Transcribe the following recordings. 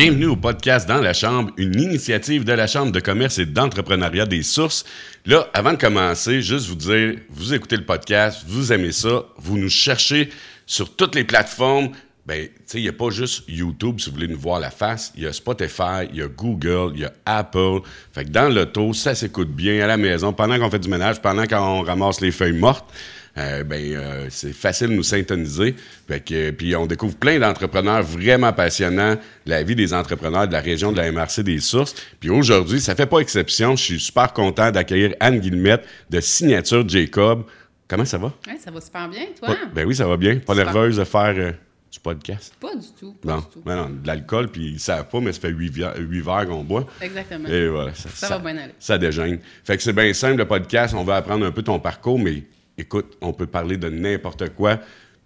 Bienvenue au podcast Dans la Chambre, une initiative de la Chambre de commerce et d'entrepreneuriat des sources. Là, avant de commencer, juste vous dire, vous écoutez le podcast, vous aimez ça, vous nous cherchez sur toutes les plateformes. Ben, tu sais, il n'y a pas juste YouTube si vous voulez nous voir la face. Il y a Spotify, il y a Google, il y a Apple. Fait que dans l'auto, ça s'écoute bien à la maison, pendant qu'on fait du ménage, pendant qu'on ramasse les feuilles mortes. Euh, ben, euh, c'est facile de nous syntoniser. Fait que, puis on découvre plein d'entrepreneurs vraiment passionnants, la vie des entrepreneurs de la région de la MRC des Sources. Puis aujourd'hui, ça fait pas exception. Je suis super content d'accueillir Anne Guillemette de Signature Jacob. Comment ça va? Ouais, ça va super bien, toi? ben oui, ça va bien. Pas nerveuse de faire euh, du podcast? Pas du tout. Pas non, du tout. Ben non, de l'alcool, puis ils savent pas, mais ça fait huit, verres qu'on boit. Exactement. Et voilà, ça, Ça va bien aller. Ça dégêne. Fait que c'est bien simple, le podcast. On va apprendre un peu ton parcours, mais écoute, on peut parler de n'importe quoi.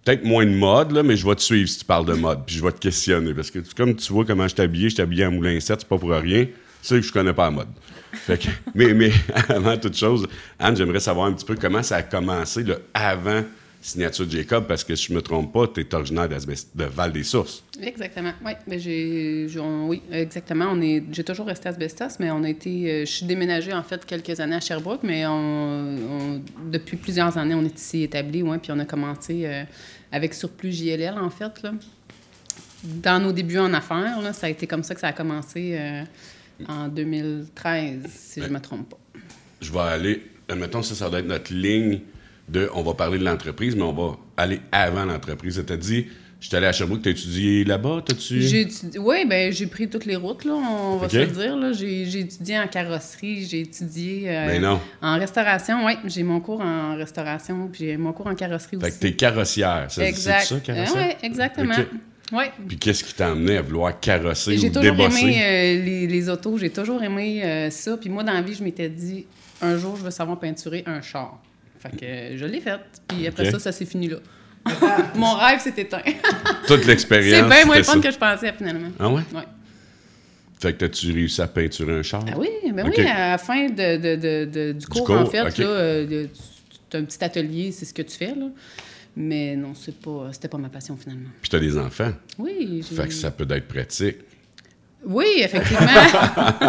Peut-être moins de mode, là, mais je vais te suivre si tu parles de mode, puis je vais te questionner. Parce que comme tu vois comment je habillé, je habillé en moulin 7, c'est pas pour rien. Tu sais que je connais pas la mode. Fait que, mais, mais avant toute chose, Anne, j'aimerais savoir un petit peu comment ça a commencé là, avant Signature Jacob, parce que si je me trompe pas, tu es originaire de Val-des-Sources. Exactement. Oui, mais j'ai, oui, exactement. On est, j'ai toujours resté à Asbestos, mais on a été, euh, je suis déménagée en fait quelques années à Sherbrooke, mais on, on- depuis plusieurs années, on est ici établi, ouais, puis on a commencé euh, avec Surplus JLL en fait là. Dans nos débuts en affaires, là, ça a été comme ça que ça a commencé euh, en 2013, si je ne me trompe pas. je vais aller, admettons, ça, ça doit être notre ligne de, on va parler de l'entreprise, mais on va aller avant l'entreprise. Tu dit, je suis allé à Sherbrooke, t'as étudié là-bas, t'as-tu... J'ai étudié, oui, ben j'ai pris toutes les routes, là, on va se le dire. Là. J'ai, j'ai étudié en carrosserie, j'ai étudié euh, Ben non. en restauration, oui. J'ai mon cours en restauration, puis j'ai mon cours en carrosserie Fait aussi. que t'es carrossière, c'est exact. c'est ça, carrossière? oui, exactement. OK. Ouais. Puis qu'est-ce qui t'a amené à vouloir carrosser J'ai ou toujours débosser? aimé euh, les, les autos, j'ai toujours aimé euh, ça. Puis moi, dans la vie, je m'étais dit, un jour, je veux savoir peinturer un char. Fait que je l'ai fait. Puis après ça, ça s'est fini là. mon rêve s'est éteint. Toute l'expérience, C'est bien moins fun ça. que je pensais, finalement. Ah ouais? Ouais. Fait que t'as-tu réussi à peinturer un char? Ah oui, ben oui, à la fin de, de- de- de- du cours, cours, en fait, là, euh, tu as un petit atelier, c'est ce que tu fais, là. Mais non, c'est pas, c'était pas ma passion, finalement. Puis t'as des enfants. Oui. Fait que ça peut être pratique. Oui, effectivement.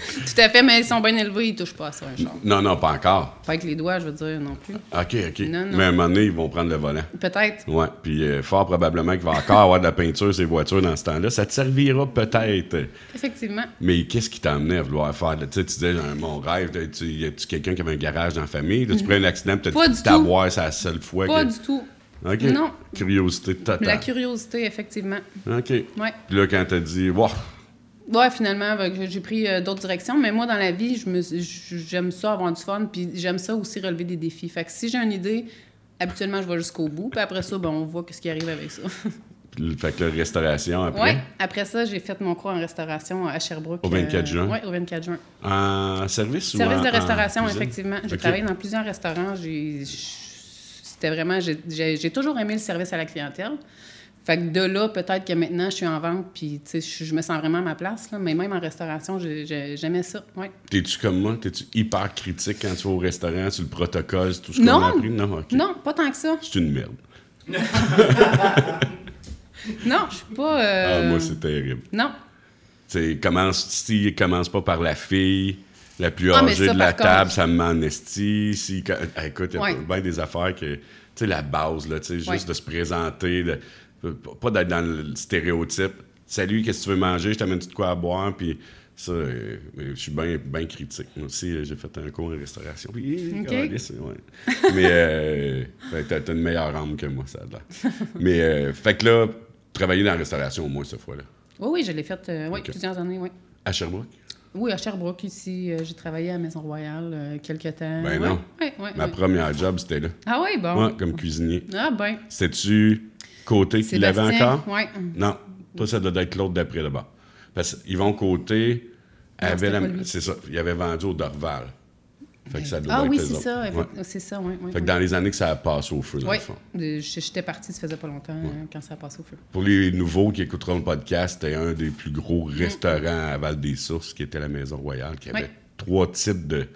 Tout à fait, mais ils sont bien élevés, ils touchent pas à ça, un char. Non, non, pas encore. Pas avec les doigts, je veux dire, non plus. OK, OK. Non, non. Mais à un moment donné, ils vont prendre le volant. Peut-être. Ouais, puis euh, fort probablement qu'il va encore avoir de la peinture ces voitures dans ce temps-là. Ça te servira peut-être. Effectivement. Mais qu'est-ce qui t'a amené à vouloir faire? Tu sais, tu disais, mon rêve, tu- y a-tu quelqu'un qui avait un garage dans la famille? Là, tu prends un accident, peut-être que t'avoir, c'est la seule fois Pas que... du tout. OK. Non. Curiosité totale. La curiosité, effectivement. OK. Ouais. Puis là, quand t'as dit, wow, Ouais, finalement, j'ai- pris euh, d'autres directions, mais moi, dans la vie, j'aime ça avoir du fun, puis j'aime ça aussi relever des défis. Fait que si j'ai une idée, habituellement, je vais jusqu'au bout, puis après ça, ben, on voit ce qui arrive avec ça. fait que la restauration après, ouais. Après ça, j'ai fait mon cours en restauration à Sherbrooke. Au 24 juin? Oui, au 24 juin. en service ou Service de restauration, effectivement. J'ai OK. travaillé dans plusieurs restaurants. J'ai- C'était vraiment... j'ai- J'ai j'ai toujours aimé le service à la clientèle. Fait que de là, peut-être que maintenant, je suis en vente, puis tu sais, je je me sens vraiment à ma place. Là, mais même en restauration, j'ai- j'ai- j'aimais ça. Ouais. T'es-tu comme moi? T'es-tu hyper critique quand tu vas au restaurant, sur le protocole, tout ce qu'on a appris? Non, OK. Non, pas tant que ça. C'est une merde. Non, je suis pas. Ah, euh, moi, c'est terrible. Non. Tu sais, commence, commence pas par la fille, la plus Ah, âgée ça, de la table, contre- ça me esti. Si, quand- ah, écoute, il y a Ouais. bien des affaires que, tu sais, la base, là, tu sais, juste Ouais. de se présenter, de, pas d'être dans le stéréotype. Salut, qu'est-ce que tu veux manger? Je t'amène de quoi à boire, puis ça, euh, je suis bien bien critique. Moi aussi, j'ai fait un cours en restauration. Puis, OK. câlisse, ouais. Mais euh, ben, t'as une meilleure âme que moi, ça a l'air. Mais, euh, fait que là, travailler dans la restauration au moins cette fois-là. Oui, oui, je l'ai fait euh, oui, plusieurs années, oui. À Sherbrooke? Oui, à Sherbrooke, ici, euh, j'ai travaillé à la Maison Royale euh, quelques temps. Ben Ouais, non. ouais, ouais, Ma première job, c'était là. Ah oui, bon. Ouais, comme cuisinier. Ah ben. C'était-tu Côté qui l'avait encore? ouais. Non. Toi, ça doit être l'autre d'après là-bas. Parce qu'Yvon Côté Non, avait la. C'est ça. Il avait vendu au Dorval. Fait que ça doit Ah être oui, c'est ça. Ouais. C'est ça, oui. oui, Fait que dans les années que ça a passé au feu, dans Oui, le fond. Je- j'étais partie, ça faisait pas longtemps hein, quand ça a passé au feu. Pour les nouveaux qui écouteront le podcast, c'était un des plus gros Mm. restaurants à Val-des-Sources, qui était la Maison Royale, qui avait Oui. trois types de,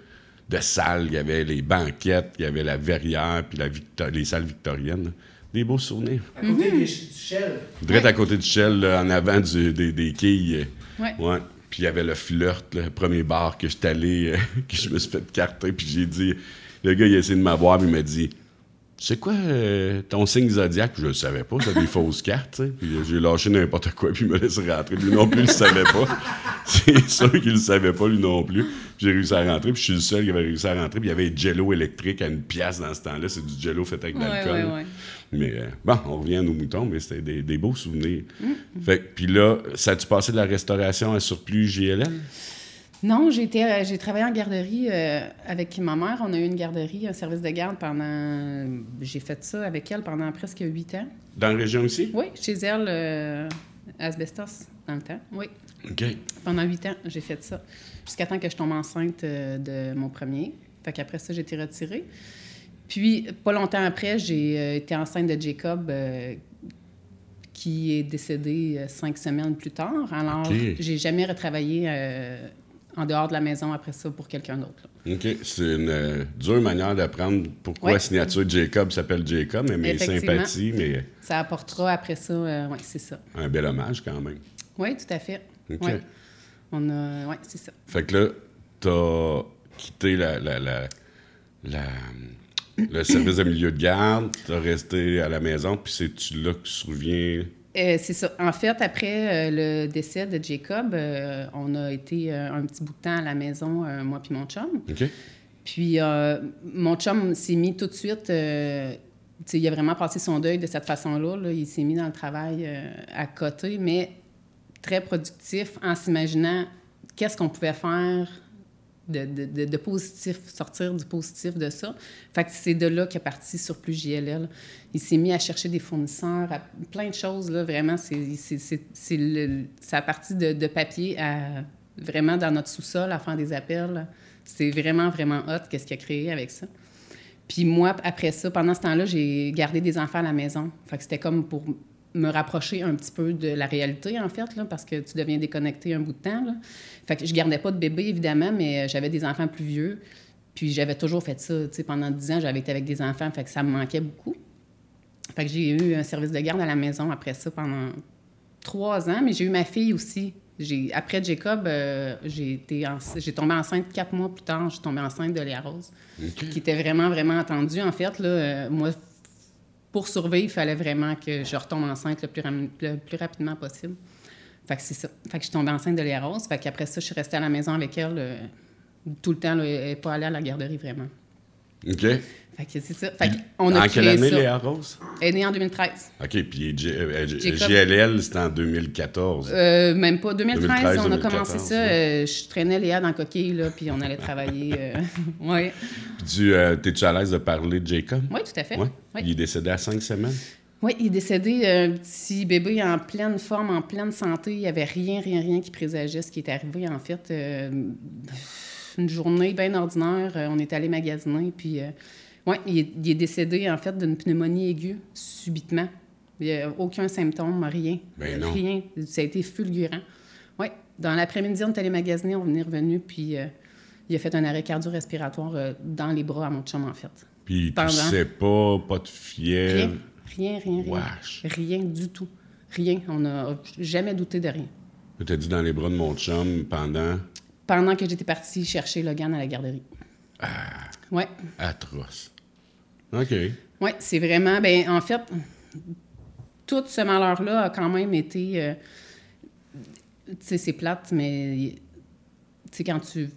de salles. Il y avait les banquettes, il y avait la verrière, puis la Victo- les salles victoriennes. des beaux souvenirs. À côté des ch- du Shell. Direct à côté du Shell, là, en avant du- des, des quilles. Ouais. Ouais. Puis il y avait le flirt, le premier bar que j'étais allé, euh, que je me suis fait carter, puis j'ai dit, le gars, il a essayé de m'avoir, puis il m'a dit, c'est quoi euh, ton signe zodiaque? Je le savais pas, c'était des fausses cartes. Puis j'ai lâché n'importe quoi, puis il me laissé rentrer. Lui non plus, il le savait pas. C'est sûr qu'il le savait pas, lui non plus. Puis j'ai réussi à rentrer, puis je suis le seul qui avait réussi à rentrer. Puis il y avait un jello électrique à une pièce dans ce temps-là. C'est du jello fait avec de Ouais, l'alcool. ouais, ouais. Mais euh, bon, on revient à nos moutons, mais c'était des, des beaux souvenirs. Fait que, puis là, ça a-tu passé de la restauration à surplus JLL? Non, j'ai été, euh, j'ai travaillé en garderie euh, avec ma mère. On a eu une garderie, un service de garde pendant. J'ai fait ça avec elle pendant presque huit ans. Dans la région ici? Oui, chez elle, euh, Asbestos, dans le temps. Oui. OK. Pendant huit ans, j'ai fait ça. Jusqu'à temps que je tombe enceinte euh, de mon premier. Fait qu'après ça, j'ai été retirée. Puis, pas longtemps après, j'ai été enceinte de Jacob, euh, qui est décédé cinq semaines plus tard. Alors, j'ai jamais retravaillé euh, en dehors de la maison après ça pour quelqu'un d'autre. OK. C'est une euh, dure manière d'apprendre pourquoi Ouais. la signature Jacob s'appelle Jacob, mais mes sympathies, mais Ça apportera après ça, oui, c'est ça. un bel hommage quand même. Oui, tout à fait. OK. Ouais. On a, oui, c'est ça. Fait que là, t'as quitté la, la, la, la- le service de milieu de garde, t'as resté à la maison, puis c'est-tu là que survient... Euh, c'est ça. En fait, après euh, le décès de Jacob, euh, on a été un petit bout de temps à la maison, moi puis mon chum. OK? Puis mon chum s'est mis tout de suite. il a vraiment passé son deuil de cette façon-là. là. Il s'est mis dans le travail à côté, mais très productif en s'imaginant qu'est-ce qu'on pouvait faire de, positif, sortir du positif de ça. Fait que c'est de là qu'est parti sur plus JLL. Il s'est mis à chercher des fournisseurs, à plein de choses, là, vraiment. C'est, c'est, c'est, c'est le, ça a parti de, de papier à vraiment dans notre sous-sol à faire des appels. C'est vraiment, vraiment hot qu'est-ce qu'il a créé avec ça. Puis moi, après ça, pendant ce temps-là, j'ai gardé des enfants à la maison. Fait que c'était comme pour me rapprocher un petit peu de la réalité, en fait, là, parce que tu deviens déconnecté un bout de temps. Là. Fait que je gardais pas de bébé, évidemment, mais euh, j'avais des enfants plus vieux. Puis j'avais toujours fait ça. Pendant 10 ans, j'avais été avec des enfants, fait que ça me manquait beaucoup. Fait que j'ai eu un service de garde à la maison après ça pendant trois ans, mais j'ai eu ma fille aussi. J'ai, après Jacob, euh, j'ai, été en- j'ai tombé enceinte quatre mois plus tard. J'ai tombé enceinte de Léa Rose qui était vraiment, vraiment attendu. En fait, là, euh, moi, pour survivre, il fallait vraiment que je retombe enceinte le plus, rapidement possible. Fait que c'est ça. Fait que je suis enceinte de Léa Rose. Fait qu'après ça, je suis restée à la maison avec elle euh, tout le temps. Là, elle n'est pas allée à la garderie, vraiment. OK. Fait que c'est ça. Fait qu'on a en quelle année, ça. Léa Rose? Elle est née en 2013. OK, puis J- euh, J- Jacob. JLL, c'était en 2014. Euh, même pas. 2013, 2013, on a 2014, commencé ça. ouais. euh, je traînais Léa dans le coquille, là, puis on allait travailler. euh, oui. Puis tu, euh, t'es-tu à l'aise de parler de Jacob? Oui, tout à fait. Ouais. Oui. Il est décédé à cinq semaines? Oui, il est décédé, euh, un petit bébé en pleine forme, en pleine santé. Il n'y avait rien, rien, rien qui présageait ce qui est arrivé. En fait, euh, une journée bien ordinaire, euh, on est allé magasiner, puis ouais, il, est, il est décédé en fait d'une pneumonie aiguë, subitement. Il n'y a aucun symptôme, rien. Ben non. Rien. Ça a été fulgurant. Oui, dans l'après-midi, on est allé magasiner, on est revenu, puis euh, il a fait un arrêt cardio-respiratoire euh, dans les bras à mon chum, en fait. Puis tu Pendant. sais pas, pas de fièvre? Rien, rien, rien, rien. Rien du tout. Rien. On n'a jamais douté de rien. T'as dit dans les bras de mon chum pendant? Pendant que j'étais partie chercher Logan à la garderie. Ah. Ouais. atroce. OK. Ouais, c'est vraiment. Ben, en fait, tout ce malheur-là a quand même été. euh, tu sais, c'est plate, mais. Tu quand tu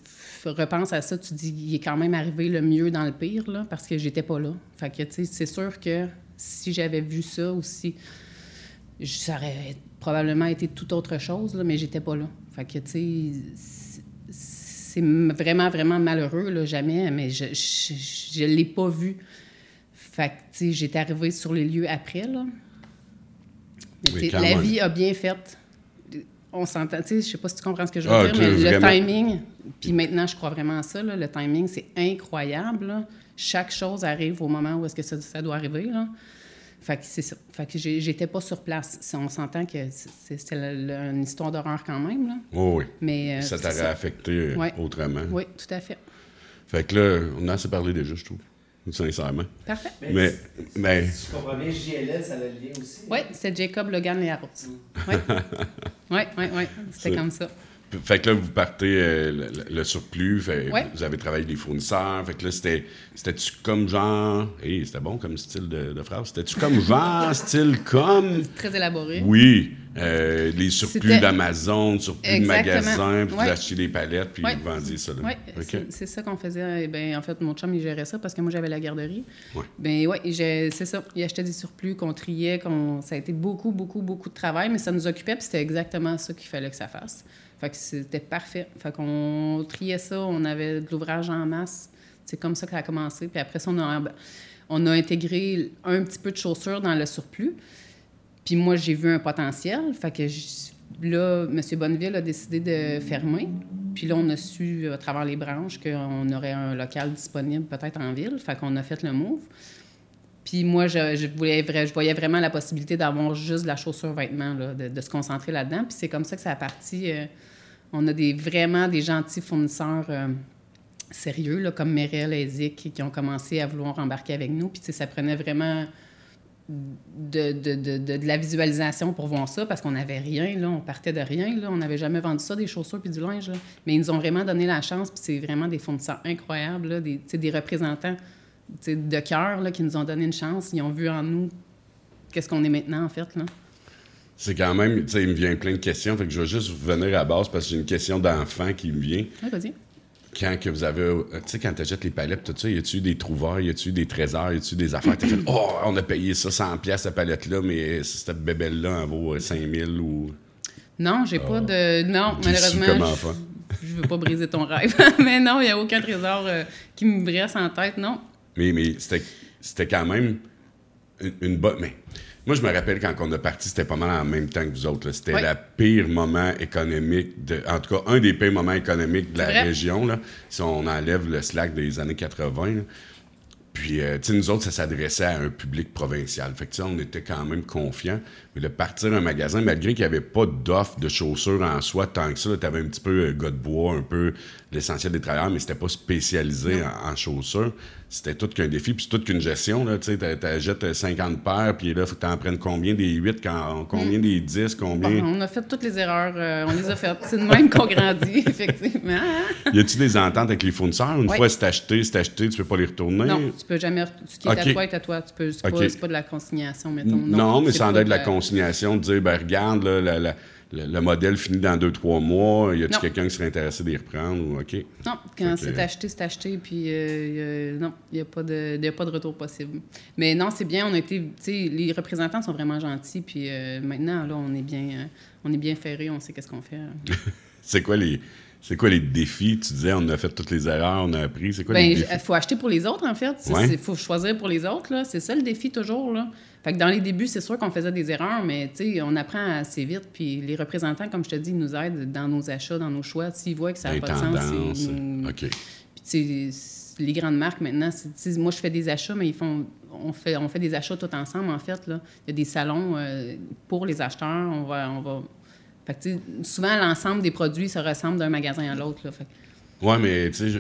repenses à ça, tu dis il est quand même arrivé le mieux dans le pire, là, parce que j'étais pas là. Fait tu sais, c'est sûr que si j'avais vu ça aussi, ça aurait probablement été tout autre chose, là, mais j'étais pas là. Fait tu sais, c'est- vraiment, vraiment malheureux, là, jamais, mais je je, je l'ai pas vu. Fait que, tu sais, j'étais arrivée sur les lieux après, là. Mais, Oui, la vie a bien fait. On s'entend, tu sais, je sais pas si tu comprends ce que je veux Ah, dire, mais le vraiment. timing, puis maintenant, je crois vraiment à ça, là, le timing, c'est incroyable, là. Chaque chose arrive au moment où est-ce que ça, ça doit arriver, là. Fait que c'est ça. Fait que j'étais pas sur place. On s'entend que c'est- une histoire d'horreur quand même, là. Oh, oui. Mais, euh, ça t'aurait affecté Ouais. autrement. Oui, tout à fait. Fait que là, on a assez parlé déjà, je trouve. Sincèrement. Parfait. Mais, mais, Si je comprends bien, JLL, ça a le lien aussi. Oui, c'est Jacob Logan Les Harrods. Oui, oui, oui, oui. C'était C'est- comme ça. Fait que là, vous partez euh, le, le surplus, fait- Ouais. vous avez travaillé avec les fournisseurs, fait que là, c'était, c'était-tu comme genre, hé, c'était bon comme style de, de phrase, c'était-tu comme genre, style comme, Très élaboré. oui, euh, les surplus d'Amazon, surplus Exactement. de magasins, puis Ouais. vous achetiez des palettes, puis Ouais. vous vendiez ça. Oui, c'est c'est ça qu'on faisait. Eh ben, en fait, mon chum, il gérait ça parce que moi, j'avais la garderie. Ouais. Ben oui, c'est ça. Il achetait des surplus qu'on triait. qu'on Ça a été beaucoup, beaucoup, beaucoup de travail, mais ça nous occupait, puis c'était exactement ça qu'il fallait que ça fasse. Fait que c'était parfait. Fait qu'on triait ça, on avait de l'ouvrage en masse. C'est comme ça que ça a commencé. Puis après ça, on a, on a intégré un petit peu de chaussures dans le surplus. Puis moi, j'ai vu un potentiel. Fait que là, M. Bonneville a décidé de fermer. Puis là, on a su, à travers les branches, qu'on aurait un local disponible peut-être en ville. Fait qu'on a fait le move. Puis moi, je, je voyais vraiment la possibilité d'avoir juste de la chaussure-vêtement, là, de, se concentrer là-dedans. Puis c'est comme ça que ça a parti. euh, on a des, vraiment des gentils fournisseurs euh, sérieux, comme Merel et Zik, qui ont commencé à vouloir embarquer avec nous. Puis ça prenait vraiment de, la visualisation pour voir ça, parce qu'on n'avait rien, on partait de rien, on n'avait jamais vendu ça, des chaussures puis du linge, mais ils nous ont vraiment donné la chance, puis c'est vraiment des fournisseurs incroyables, des, représentants de cœur qui nous ont donné une chance, ils ont vu en nous qu'est-ce qu'on est maintenant, en fait. Là. C'est quand même, tu sais, il me vient plein de questions, fait que je vais juste revenir à la base parce que j'ai une question d'enfant qui me vient. Vas-y. Quand que vous avez, euh, tu sais, quand tu achètes les palettes, tout ça, y a-tu des trouvailles, y a-tu des trésors, y a-tu des affaires? T'as fait, oh, on a payé ça 100 pièces cette palette-là, mais cette bébelle-là en vaut euh, 5000 ou. Non, j'ai pas de. Non, malheureusement. je- veux pas briser ton rêve. mais non, il n'y a aucun trésor euh, qui me reste en tête, non. Mais, mais c'était, c'était quand même une, une bonne. Mais moi, je me rappelle quand on a parti, c'était pas mal en même temps que vous autres. C'était Oui. le pire moment économique, de, en tout cas, un des pires moments économiques de la région, là, si on enlève le slack des années 80. là. Puis, euh, tu sais, nous autres, ça s'adressait à un public provincial. Fait que, tu sais, on était quand même confiants. Mais de partir un magasin, malgré qu'il n'y avait pas d'offre de chaussures en soi, tant que ça, tu avais un petit peu euh, gars de bois, un peu l'essentiel des travailleurs, mais c'était pas spécialisé en, en chaussures. C'était tout qu'un défi, puis c'est toute qu'une gestion. Tu t'achètes 50 paires, puis là, faut que tu en prennes combien des 8, quand, combien des 10, combien? Bon, on a fait toutes les erreurs, euh, on les a faites. C'est de même qu'on grandit, effectivement. Y a-tu des ententes avec les fournisseurs? Une fois c'est acheté, c'est acheté, tu peux pas les retourner? Non, tu peux jamais. Ce qui est à toi est à toi. Tu peux, c'est, pas, de la consignation, mettons. Non, mais c'est sans être de la consignation, de dire, ben regarde, là, la- la- le, le modèle finit dans deux, trois mois, y Non. quelqu'un qui serait intéressé d'y reprendre? Ou, OK. Non, quand c'est acheté, c'est acheté, puis euh, y a- non, il n'y a, pas de- y a pas de retour possible. Mais non, c'est bien, on a été, les représentants sont vraiment gentils, puis euh, maintenant, là, on est bien, euh, on est bien ferré, on sait qu'est-ce qu'on fait. C'est quoi les. C'est quoi les défis? Tu disais, on a fait toutes les erreurs, on a appris. C'est quoi les Ben, défis? il faut acheter pour les autres, en fait. Ouais. Il faut choisir pour les autres. C'est ça le défi, toujours, là. Fait que dans les débuts, c'est sûr qu'on faisait des erreurs, mais, on apprend assez vite, puis les représentants, comme je te dis, ils nous aident dans nos achats, dans nos choix. S'ils voient que ça n'a pas de sens, ils nous- OK. Puis, les grandes marques, maintenant, moi, je fais des achats, mais ils font, on, fait, on fait des achats tout ensemble, en fait. Là. Il y a des salons euh, pour les acheteurs. On va. On va fait que, souvent, l'ensemble des produits se ressemblent d'un magasin à l'autre. que- Ouais, mais tu sais, je-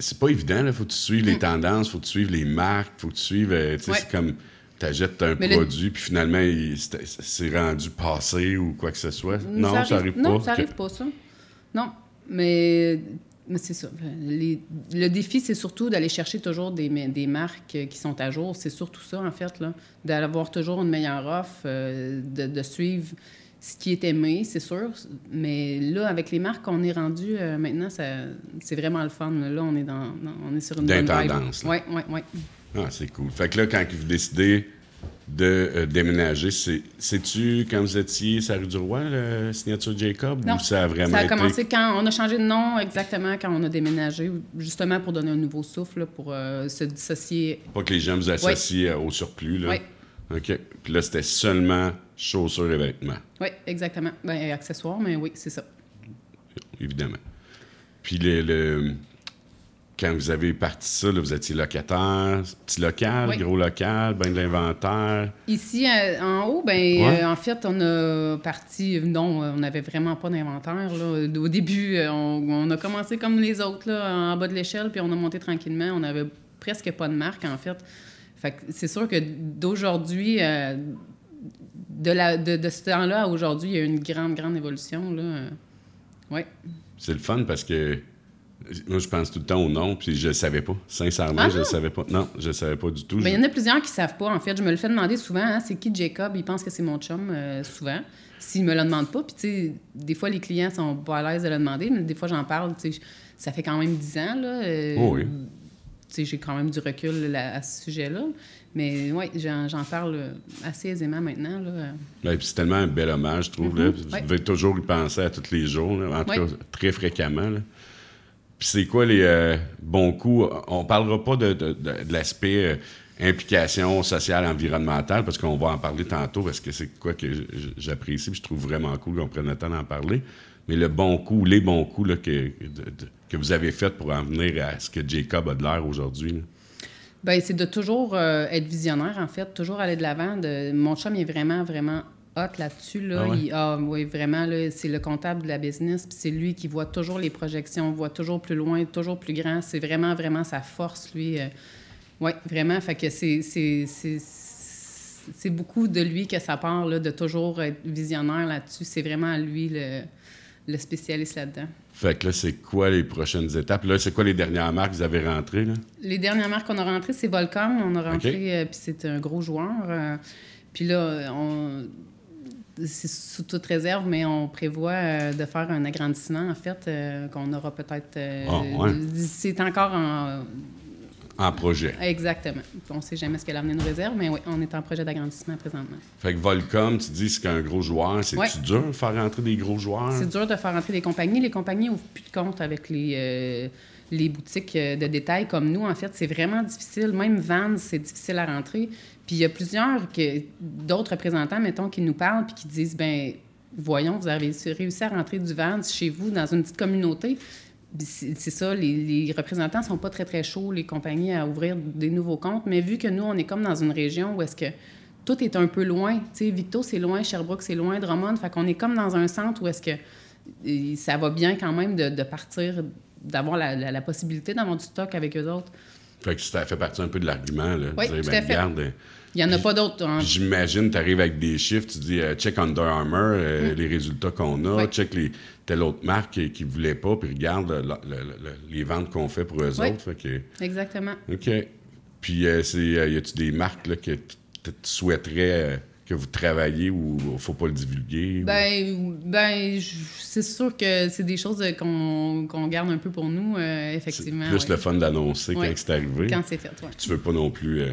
c'est pas évident, là. Faut que tu suives les tendances, faut que tu suives les marques, faut que tu suives. euh, Mm. Ouais. c'est comme. T'achètes un Mais le- produit, puis finalement, c'est rendu passé ou quoi que ce soit. Non, ça arrive, Non, pas. ça Ok. arrive pas, ça. Non, mais, mais c'est ça. Les- le défi, c'est surtout d'aller chercher toujours des, ma- des marques qui sont à jour. C'est surtout ça, en fait, là. D'avoir toujours une meilleure offre, euh, de, de suivre ce qui est aimé, c'est sûr. Mais là, avec les marques qu'on est rendu euh, maintenant, ça- c'est vraiment le fun. Là, on est, dans, dans- on est sur une bonne vibe. Oui, oui, oui. Ah, c'est cool. Fait que là, quand vous décidez de euh, déménager, c'est- c'est-tu quand vous étiez sur la rue du Roi, la signature Jacob, Non, ou ça a vraiment Ça a été... commencé quand on a changé de nom exactement quand on a déménagé, justement pour donner un nouveau souffle, pour euh, se dissocier. Pas que les gens vous associent euh, au surplus, là? Oui. OK. Puis là, c'était seulement chaussures et vêtements, Oui, exactement. Ben, accessoires, mais oui, c'est ça. évidemment. Puis le, le- quand vous avez parti ça, là, vous étiez locataire, petit local, Oui. gros local, ben de l'inventaire. Ici, euh, en haut, ben, Ouais. euh, en fait, on a parti. Non, on n'avait vraiment pas d'inventaire. Au début, euh, on, on a commencé comme les autres, là, en bas de l'échelle, puis on a monté tranquillement. On avait presque pas de marque, en fait. Fait que c'est sûr que d'aujourd'hui, euh, de, la, de, de ce temps-là à aujourd'hui, il y a eu une grande, grande évolution. Là. Ouais. C'est le fun parce que moi, je pense tout le temps au nom, puis je le savais pas. Sincèrement, Ah je le non? savais pas. Non, je le savais pas du tout. Il Je- y en a plusieurs qui savent pas, en fait. Je me le fais demander souvent, hein, c'est qui Jacob? Il pense que c'est mon chum, euh, souvent. S'il me le demande pas, puis tu sais, des fois, les clients sont pas à l'aise de le demander, mais des fois, j'en parle, tu sais, ça fait quand même 10 ans, là. euh, Oh oui. Tu sais, j'ai quand même du recul là, à ce sujet-là. Mais oui, j'en parle assez aisément maintenant, là. Puis c'est tellement un bel hommage, je trouve. Vous ouais. devez toujours y penser à tous les jours, là, en tout Ouais. cas très fréquemment. là. Puis c'est quoi les euh, bons coups? On parlera pas de, l'aspect euh, implication sociale, environnementale, parce qu'on va en parler tantôt, parce que c'est quoi que j'apprécie, puis je trouve vraiment cool qu'on prenne le temps d'en parler. Mais le bon coup, les bons coups que, que vous avez fait pour en venir à ce que Jacob a de l'air aujourd'hui. Ben, c'est de toujours euh, être visionnaire, en fait, toujours aller de l'avant. Mon chum est vraiment, vraiment hot là-dessus. Là. Ah ouais? Il- ah, oui, vraiment, là, c'est le comptable de la business, puis c'est lui qui voit toujours les projections, voit toujours plus loin, toujours plus grand. C'est vraiment, vraiment sa force, lui. oui, vraiment. Fait que c'est, c'est, beaucoup de lui que ça part, là, de toujours être visionnaire là-dessus. C'est vraiment lui le, le spécialiste là-dedans. Fait que là, c'est quoi les prochaines étapes? Là, c'est quoi les dernières marques que vous avez rentrées? Là? Les dernières marques qu'on a rentrées, c'est Volcom. On a rentré, euh, puis c'est un gros joueur. euh, puis là, on, c'est sous toute réserve, mais on prévoit euh, de faire un agrandissement, en fait, euh, qu'on aura peut-être. euh, Ah, ouais. C'est encore en. En projet. Exactement. On ne sait jamais ce que l'avenir nous réserve, mais oui, on est en projet d'agrandissement présentement. Fait que Volcom, tu dis c'est un gros joueur. C'est-tu Ouais. dur de faire rentrer des gros joueurs? C'est dur de faire entrer des compagnies. Les compagnies n'ouvrent plus de compte avec les, les boutiques de détail comme nous. En fait, c'est vraiment difficile. Même Vans, c'est difficile à rentrer. Puis il y a plusieurs, d'autres représentants, mettons, qui nous parlent puis qui disent, ben voyons, vous avez réussi à rentrer du Vans chez vous dans une petite communauté. C'est ça, les, représentants sont pas très, très chauds, les compagnies, à ouvrir des nouveaux comptes. Mais vu que nous, on est comme dans une région où est-ce que tout est un peu loin. Tu sais, Victo, c'est loin, Sherbrooke, c'est loin, Drummond. Fait qu'on est comme dans un centre où est-ce que et ça va bien quand même de, partir, d'avoir la, la- la possibilité d'avoir du stock avec eux autres. Fait que ça fait partie un peu de l'argument. Là. Oui, Dire, tout ben, à fait. regarde, Il n'y en a pas d'autres. hein. puis j'imagine, tu arrives avec des chiffres, tu dis euh, check Under Armour, euh, les résultats qu'on a, Mm. Oui. check les, telle autre marque qui- ne voulait pas, puis regarde le- le- le- les ventes qu'on fait pour eux Oui. autres. Fait que, Exactement. OK. Puis, euh, c'est, y a-tu des marques là, que tu souhaiterais que vous travailliez ou il faut pas le divulguer? ou- Ben, ben c'est sûr que c'est des choses qu'on qu'on garde un peu pour nous, euh, effectivement. plus ouais. le fun d'annoncer Ouais. quand c'est arrivé. Quand c'est fait, oui. Tu veux pas non plus euh,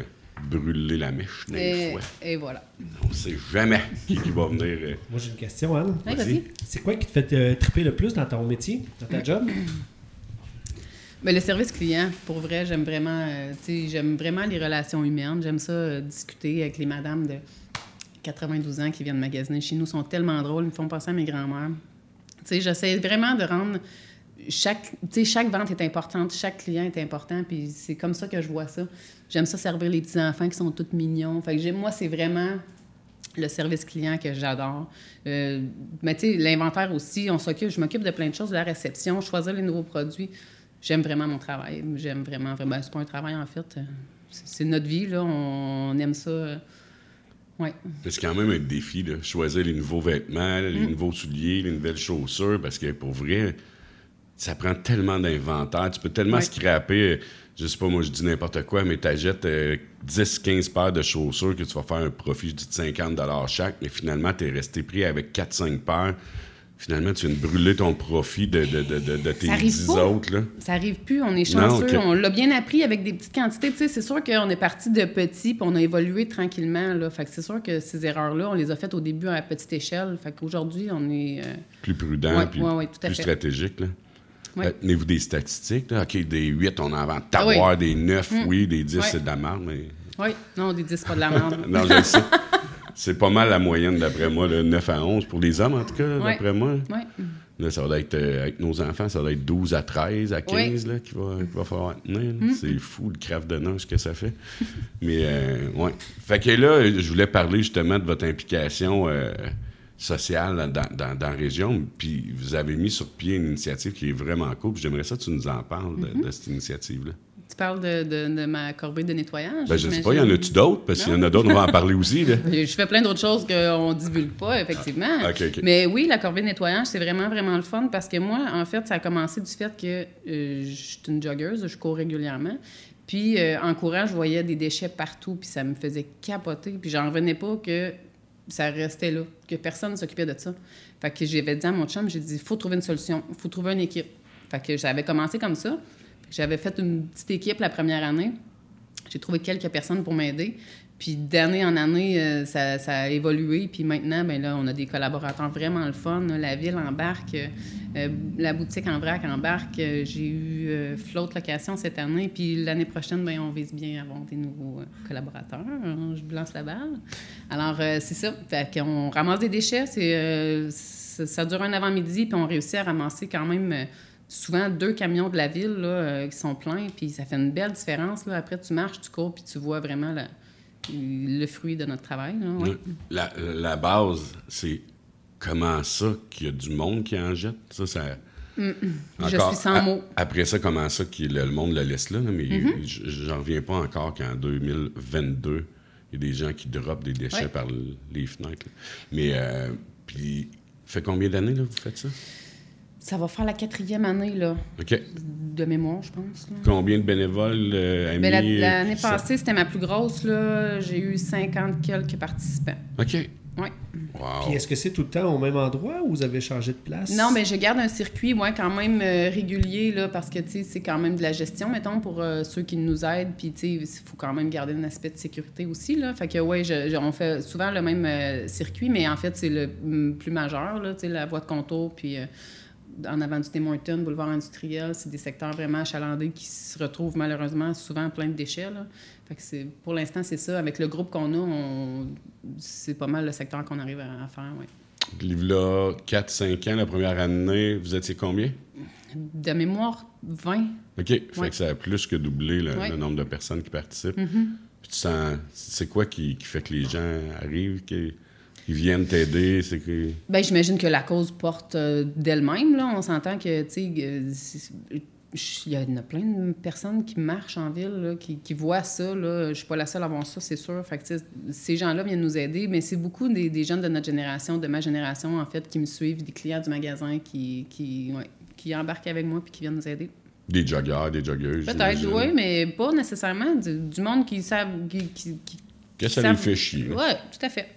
brûler la mèche des Et, fois. et voilà. On sait jamais qui, qui va venir. euh, Moi, j'ai une question, Anne. Ouais. C'est quoi qui te fait euh, triper le plus dans ton métier, dans ta job? Ben, le service client, pour vrai, j'aime vraiment, euh, tu sais, j'aime vraiment les relations humaines. J'aime ça euh, discuter avec les madames de 92 ans qui viennent magasiner chez nous. Sont tellement drôles, ils me font penser à mes grands-mères. Tu sais, j'essaie vraiment de rendre chaque, chaque vente est importante, chaque client est important, puis c'est comme ça que je vois ça. J'aime ça servir les petits enfants qui sont tous mignons. Fait que moi, c'est vraiment le service client que j'adore. Euh, mais tu sais, l'inventaire aussi, on s'occupe, je m'occupe de plein de choses, de la réception, choisir les nouveaux produits. J'aime vraiment mon travail. J'aime vraiment, vraiment. C'est pas un travail, en fait. C'est c'est notre vie, là. On, aime ça. Euh. C'est quand même un défi, là. choisir les nouveaux vêtements, les Mm. nouveaux souliers, les nouvelles chaussures, parce que pour vrai, ça prend tellement d'inventaire. Tu peux tellement scraper, euh, je sais pas, moi je dis n'importe quoi, mais tu achètes 10-15 paires de chaussures que tu vas faire un profit, je dis de 50 chaque, mais finalement, tu es resté pris avec 4-5 paires. Finalement, tu viens de brûler ton profit de, de, de, de, tes Ça arrive 10 pas. autres. Là. Ça arrive plus, on est Non, chanceux. On l'a bien appris avec des petites quantités. Tu sais, c'est sûr qu'on est parti de petit, puis on a évolué tranquillement. Là. Fait que c'est sûr que ces erreurs-là, on les a faites au début à petite échelle. Fait qu'aujourd'hui, on est. euh, Plus prudent, Ouais, puis ouais, ouais, tout à plus fait. stratégique. Là. Euh, Tenez-vous des statistiques. Là? OK, des 8, on en vend. Ah T'avoir oui. des 9, oui, des 10, Ouais. c'est de la merde, mais. Oui, non, des 10, pas de la merde. Non, je le sais. C'est pas mal la moyenne, d'après moi, le 9 à 11. Pour les hommes, en tout cas, Ouais. d'après moi. Là, ça va être, euh, avec nos enfants, ça va être 12 à 13, à 15, là, qu'il va, va falloir tenir. Mm. C'est fou, le craft de nage que ça fait. Mais, euh, ouais. Fait que là, je voulais parler justement de votre implication euh, sociale dans, dans, dans la région. Puis, vous avez mis sur pied une initiative qui est vraiment cool. J'aimerais ça que tu nous en parles de, Mm-hmm. de cette initiative-là. Tu parles de, de, de ma corbeille de nettoyage. Ben, je sais pas, il y en a-tu d'autres? Parce qu'il y en a d'autres, on va en parler aussi. Là. Je fais plein d'autres choses qu'on ne divulgue pas, effectivement. OK. Mais oui, la corbeille de nettoyage, c'est vraiment, vraiment le fun parce que moi, en fait, ça a commencé du fait que euh, je suis une joggeuse, je cours régulièrement. Puis euh, en courant, je voyais des déchets partout, puis ça me faisait capoter. Puis j'en revenais pas que ça restait là, que personne ne s'occupait de ça. Fait que j'avais dit à mon chum, j'ai dit, il faut trouver une solution, il faut trouver une équipe. Fait que j'avais commencé comme ça. J'avais fait une petite équipe la première année. J'ai trouvé quelques personnes pour m'aider. Puis d'année en année, euh, ça, a évolué. Puis maintenant, ben là, on a des collaborateurs vraiment le fun. La ville embarque, euh, la boutique en vrac embarque. J'ai eu euh, Float Location cette année. Puis l'année prochaine, ben, on vise bien avoir des nouveaux collaborateurs. Je lance la balle. Alors, c'est ça. Fait qu'on ramasse des déchets. Ça dure un avant-midi. Puis on réussit à ramasser quand même... souvent deux camions de la ville là, euh, qui sont pleins, puis ça fait une belle différence. Là. Après, tu marches, tu cours, puis tu vois vraiment le fruit de notre travail. là, oui. La, la base, c'est comment ça qu'il y a du monde qui en jette? Ça, ça... Je Encore, suis sans mots. Après ça, comment ça que le, le monde le laisse là? mais j- j'en reviens pas encore qu'en 2022, il y a des gens qui dropent des déchets Ouais. par les fenêtres. là. Mais, euh, puis, fait combien d'années là, vous faites ça? Ça va faire la quatrième année là, OK. de mémoire, je pense. là. Combien de bénévoles, euh, amis? Ben, euh, L'année ça- passée, c'était ma plus grosse. là. J'ai eu 50 quelques participants. OK. Oui. Wow. Puis est-ce que c'est tout le temps au même endroit ou vous avez changé de place? Non, mais je garde un circuit, moi, quand même euh, régulier, là, parce que, tu sais, c'est quand même de la gestion, mettons, pour euh, ceux qui nous aident. Puis, tu sais, il faut quand même garder un aspect de sécurité aussi, là. Fait que, je- on fait souvent le même euh, circuit, mais en fait, c'est le plus majeur, là, tu sais, la voie de contour, puis euh, en avant du Tim boulevard industriel, c'est des secteurs vraiment achalandés qui se retrouvent malheureusement souvent plein de déchets, là. Fait que c'est, pour l'instant, c'est ça. Avec le groupe qu'on a, on, c'est pas mal le secteur qu'on arrive à, à faire, oui. Là, 4-5 ans, la première année, vous étiez combien? De mémoire, 20. OK. Fait Ouais. que ça a plus que doublé le, Ouais. le nombre de personnes qui participent. Mm-hmm. Puis tu sens. C'est quoi qui, qui fait que les gens arrivent, qui, qui viennent t'aider? C'est que. Ben, j'imagine que la cause porte euh, d'elle-même. Là. On s'entend que, tu sais, il y en a plein de personnes qui marchent en ville, là, qui, qui voient ça. Là. Je suis pas la seule à voir ça, c'est sûr. Fait que, ces gens-là viennent nous aider, mais c'est beaucoup des, des jeunes de notre génération, de ma génération, en fait, qui me suivent, des clients du magasin qui, qui, ouais, qui embarquent avec moi puis qui viennent nous aider. Des joggeurs, des joggeuses. Peut-être, oui, mais pas nécessairement. Du, du monde qui savent... Qui, Que ça les savent- fait chier. Ouais, tout à fait.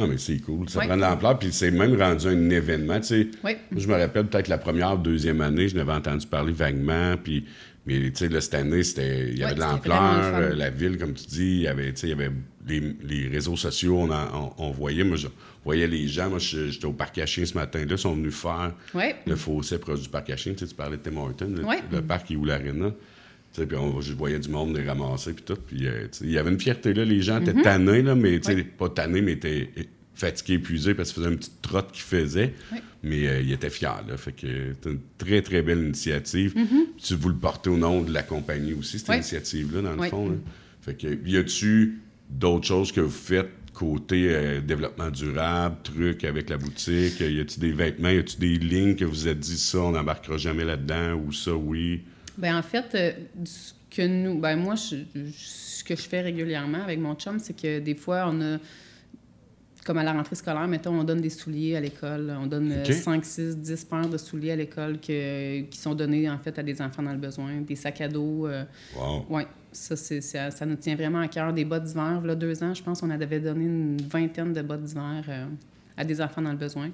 Non, mais c'est cool. Ça prend de l'ampleur, puis c'est même rendu un événement. Tu sais, Oui. Moi, je me rappelle peut-être la première ou deuxième année, je n'avais entendu parler vaguement, puis. Mais tu sais, là, cette année, c'était, il y avait de l'ampleur, euh, la ville, comme tu dis, il y avait, tu sais, il y avait les, les réseaux sociaux, on, en- on, on voyait, moi, je voyais les gens, moi, j'étais au parc à chiens ce matin-là, ils sont venus faire le fossé proche du parc à chiens, tu sais, tu parlais de Tim Hortons, le, parc est où l'aréna. Puis on- je voyais du monde les ramasser, puis tout. Puis, euh, il y avait une fierté, là. Les gens étaient tannés, là, mais, tu sais. Ouais. pas tannés, mais étaient fatigués, épuisés, parce que ça faisait une petite trotte qu'ils faisaient. Mais euh, ils étaient fiers, là. Fait que c'est une très, très belle initiative. Mm-hmm. Tu vous le portez au nom de la compagnie aussi, cette initiative-là, dans le fond, là. Fait que, y a-tu d'autres choses que vous faites côté euh, développement durable, trucs avec la boutique? Y a-tu des vêtements? Y a-tu des lignes que vous êtes dit ça, on n'embarquera jamais là-dedans ou ça, oui? Ben en fait, euh, ce que nous, ben moi, je- je- ce que je fais régulièrement avec mon chum, c'est que des fois, on a, comme à la rentrée scolaire, mettons, on donne des souliers à l'école. On donne euh, OK. 5, 6, 10 paires de souliers à l'école que- qui sont donnés, en fait, à des enfants dans le besoin. Des sacs à dos. euh, Wow. oui, ça, c'est, ça, ça nous tient vraiment à cœur. Des bottes d'hiver. Là, deux ans, je pense, on avait donné une vingtaine de bottes d'hiver euh, à des enfants dans le besoin.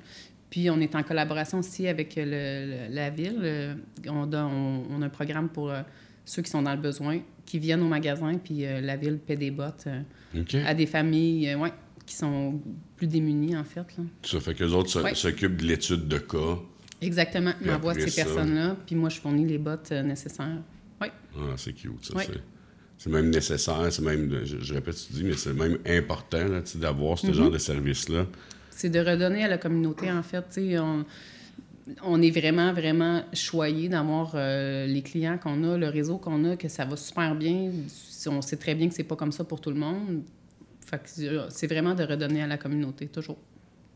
Puis, on est en collaboration aussi avec le- le- la ville. Euh, On, donne- on, on a un programme pour euh, ceux qui sont dans le besoin, qui viennent au magasin, puis euh, la ville paie des bottes euh, à des familles ouais, qui sont plus démunies, en fait. là. Ça fait que les autres Ouais. s'occupent de l'étude de cas. Exactement. Ils m'envoient ces personnes-là, puis moi, je fournis les bottes nécessaires. Oui. Ah, c'est cute, ça. Ouais. C'est, même nécessaire, c'est même, je, je répète ce que tu dis, mais c'est même important d'avoir Mm-hmm. ce genre de service-là. C'est de redonner à la communauté, en fait. On, on est vraiment, vraiment choyé d'avoir euh, les clients qu'on a, le réseau qu'on a, que ça va super bien. On sait très bien que c'est pas comme ça pour tout le monde. Fait que c'est- vraiment de redonner à la communauté, toujours.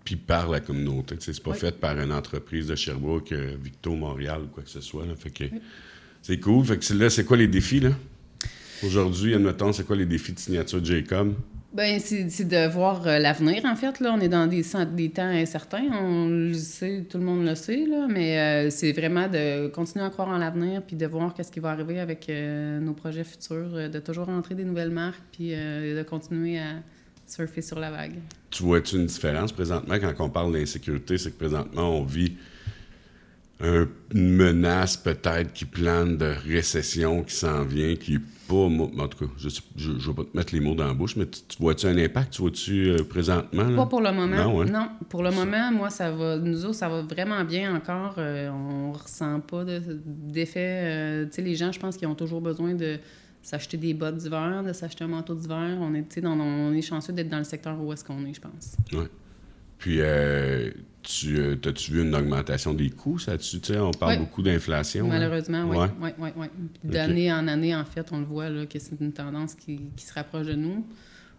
Puis par la communauté. C'est pas Oui. fait par une entreprise de Sherbrooke, euh, Victo, Montréal ou quoi que ce soit. là. Fait que c'est cool. Fait que c'est- là, c'est quoi les défis, là? Aujourd'hui, admettons, c'est quoi les défis de signature Jacob? Ben, c'est de voir euh, l'avenir, en fait. Là. On est dans des, des temps incertains, on le sait, tout le monde le sait, là, mais euh, c'est vraiment de continuer à croire en l'avenir puis de voir qu'est-ce qui va arriver avec euh, nos projets futurs, de toujours entrer des nouvelles marques puis de continuer à surfer sur la vague. Tu vois-tu une différence présentement? Quand on parle d'insécurité? C'est que présentement, on vit un- une menace peut-être qui plane de récession qui s'en vient, qui pas. moi- En tout cas, je ne vais pas te mettre les mots dans la bouche, mais tu, tu vois-tu un impact? Tu vois-tu euh, présentement? là? Pas pour le moment. Non, Non, hein? pour le moment, moi, ça va. Nous autres, ça va vraiment bien encore. Euh, on ressent pas de- d'effet. euh, tu sais, les gens, je pense qu'ils ont toujours besoin de s'acheter des bottes d'hiver, de s'acheter un manteau d'hiver. On est, dans, on est chanceux d'être dans le secteur où est-ce qu'on est, je pense. Ouais. Puis, euh, tu euh, as-tu vu une augmentation des coûts? Ça, tu sais, on parle beaucoup d'inflation. là. Malheureusement, oui. Ouais. Ouais. Ouais, ouais, D'année en année, en fait, on le voit là, que c'est une tendance qui, qui se rapproche de nous.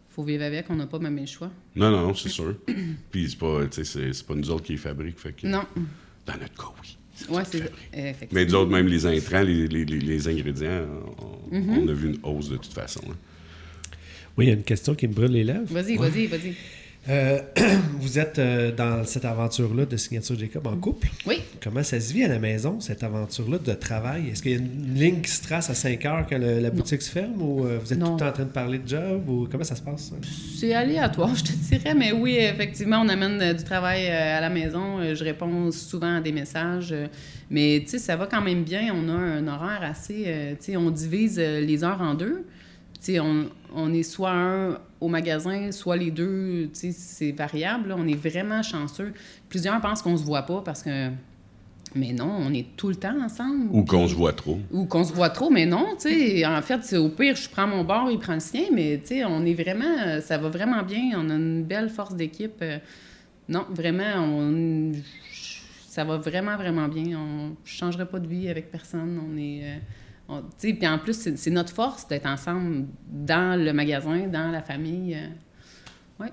faut vivre avec, on n'a pas même le choix. Non, non, non, c'est sûr. Puis, c'est pas, tu sais, c'est- pas nous autres qui les fabriquent. Fait que, Non. Dans notre cas, oui. qui c'est effectivement. Mais nous autres, même les intrants, les, les- les- les ingrédients, on, Mm-hmm. on a vu une hausse de toute façon. là. Oui, il y a une question qui me brûle les lèvres. Vas-y, vas-y, vas-y. Euh, vous êtes euh, dans cette aventure-là de Signature Jacob en couple. Oui. Comment ça se vit à la maison, cette aventure-là de travail? Est-ce qu'il y a une ligne qui se trace à 5 heures quand le- la boutique se ferme ou euh, vous êtes Non. tout le temps en train de parler de job ou comment ça se passe? C'est aléatoire, je te dirais, mais oui, effectivement, on amène du travail à la maison. Je réponds souvent à des messages. Mais, tu sais, ça va quand même bien. On a un horaire assez... Tu sais, on divise les heures en deux. Tu sais, on, on est soit un au magasin, soit les deux. Tu sais, c'est variable. là. On est vraiment chanceux. Plusieurs pensent qu'on se voit pas parce que... Mais non, on est tout le temps ensemble. Ou qu'on se voit trop. ou qu'on se voit trop, mais non, tu sais, en fait, c'est au pire, je prends mon bord, il prend le sien, mais tu sais, on est vraiment, euh, ça va vraiment bien, on a une belle force d'équipe. euh, non, vraiment, on, ça va vraiment, vraiment bien. On ne changerait pas de vie avec personne. On est, puis en plus, c'est notre force d'être ensemble dans le magasin, dans la famille. euh, ouais.